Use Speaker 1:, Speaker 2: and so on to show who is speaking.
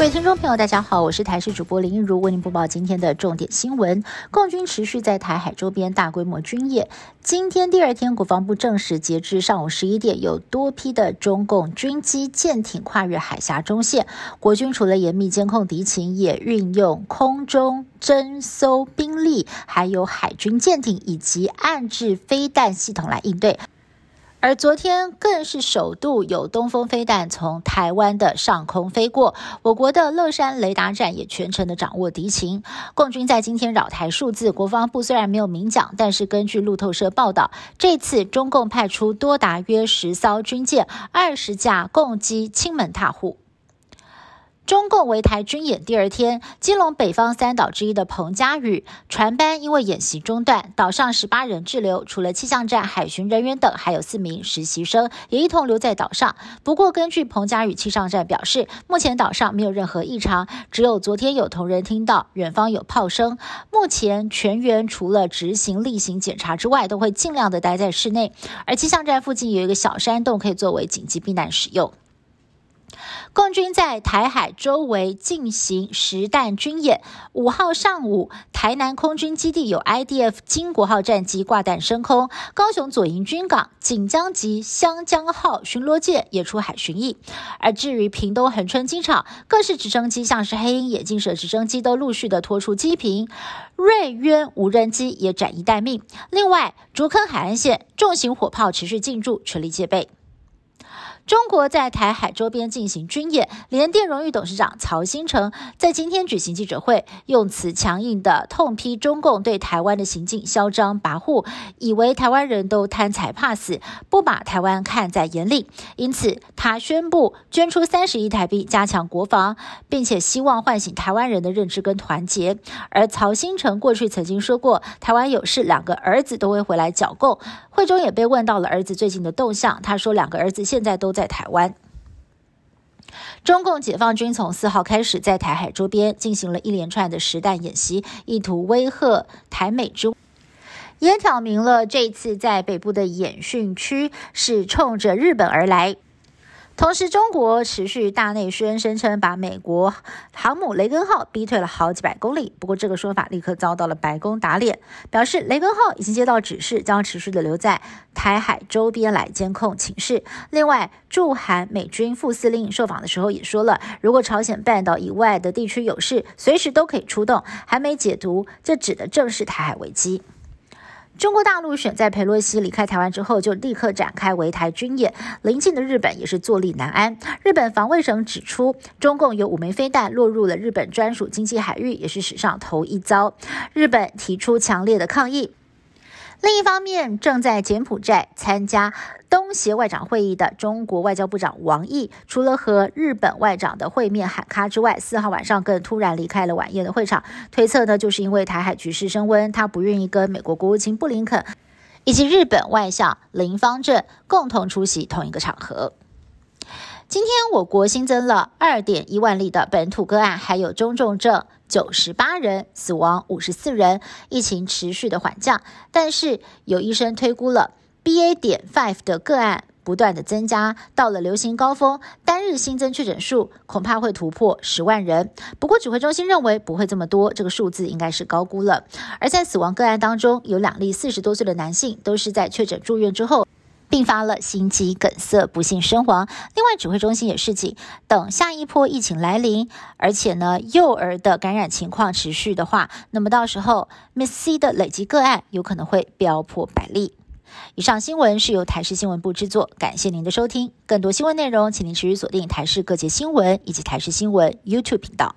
Speaker 1: 各位听众朋友，大家好，我是台视主播林一如，为您播报今天的重点新闻。共军持续在台海周边大规模军演。今天第二天，国防部证实，截至上午十一点，有多批的中共军机、舰艇跨越海峡中线。国军除了严密监控敌情，也运用空中侦搜兵力，还有海军舰艇以及岸置飞弹系统来应对。而昨天更是首度有东风飞弹从台湾的上空飞过，我国的乐山雷达站也全程的掌握敌情。共军在今天扰台数字，国防部虽然没有明讲，但是根据路透社报道，这次中共派出多达约十艘军舰、二十架共机，亲门踏户。中共围台军演第二天，基隆北方三岛之一的彭佳屿船班因为演习中断，岛上十八人滞留，除了气象站海巡人员等，还有四名实习生也一同留在岛上。不过，根据彭佳屿气象站表示，目前岛上没有任何异常，只有昨天有同仁听到远方有炮声。目前全员除了执行例行检查之外，都会尽量的待在室内。而气象站附近有一个小山洞，可以作为紧急避难使用。共军在台海周围进行实弹军演。五号上午，台南空军基地有 IDF 金国号战机挂弹升空，高雄左营军港锦江级香江号巡逻舰也出海巡弋。而至于屏东恒春机场，各式直升机像是黑鹰、眼镜蛇直升机都陆续的拖出机坪，瑞渊无人机也展翼待命。另外，竹坑海岸线重型火炮持续进驻，全力戒备。中国在台海周边进行军演，联电荣誉董事长曹新成在今天举行记者会，用词强硬的痛批中共对台湾的行径嚣张跋扈，以为台湾人都贪财怕死，不把台湾看在眼里。因此，他宣布捐出三十亿台币加强国防，并且希望唤醒台湾人的认知跟团结。而曹新成过去曾经说过，台湾有事，两个儿子都会回来剿共。惠中也被问到了儿子最近的动向，他说两个儿子现在都在台湾。中共解放军从四号开始在台海周边进行了一连串的实弹演习，意图威吓台美中，也挑明了这次在北部的演训区是冲着日本而来。同时，中国持续大内宣，声称把美国航母雷根号逼退了好几百公里。不过，这个说法立刻遭到了白宫打脸，表示雷根号已经接到指示，将持续的留在台海周边来监控情势。另外，驻韩美军副司令受访的时候也说了，如果朝鲜半岛以外的地区有事，随时都可以出动。还没解读，这指的正是台海危机。中国大陆选在佩洛西离开台湾之后，就立刻展开围台军演。临近的日本也是坐立难安。日本防卫省指出，中共有五枚飞弹落入了日本专属经济海域，也是史上头一遭。日本提出强烈的抗议。另一方面，正在柬埔寨参加东协外长会议的中国外交部长王毅，除了和日本外长的会面喊卡之外，四号晚上更突然离开了晚宴的会场。推测呢，就是因为台海局势升温，他不愿意跟美国国务卿布林肯以及日本外相林方正共同出席同一个场合。今天，我国新增了二点一万例的本土个案，还有中重症。九十八人死亡，五十四人，疫情持续的缓降，但是有医生推估了 BA. 点 five 的个案不断的增加，到了流行高峰，单日新增确诊数恐怕会突破十万人。不过指挥中心认为不会这么多，这个数字应该是高估了。而在死亡个案当中，有两例四十多岁的男性，都是在确诊住院之后。并发了心肌梗塞，不幸身亡。另外，指挥中心也示警，等下一波疫情来临，而且呢，幼儿的感染情况持续的话，那么到时候 Miss C 的累积个案有可能会飙破百例。以上新闻是由台视新闻部制作，感谢您的收听。更多新闻内容，请您持续锁定台视各界新闻以及台视新闻 YouTube 频道。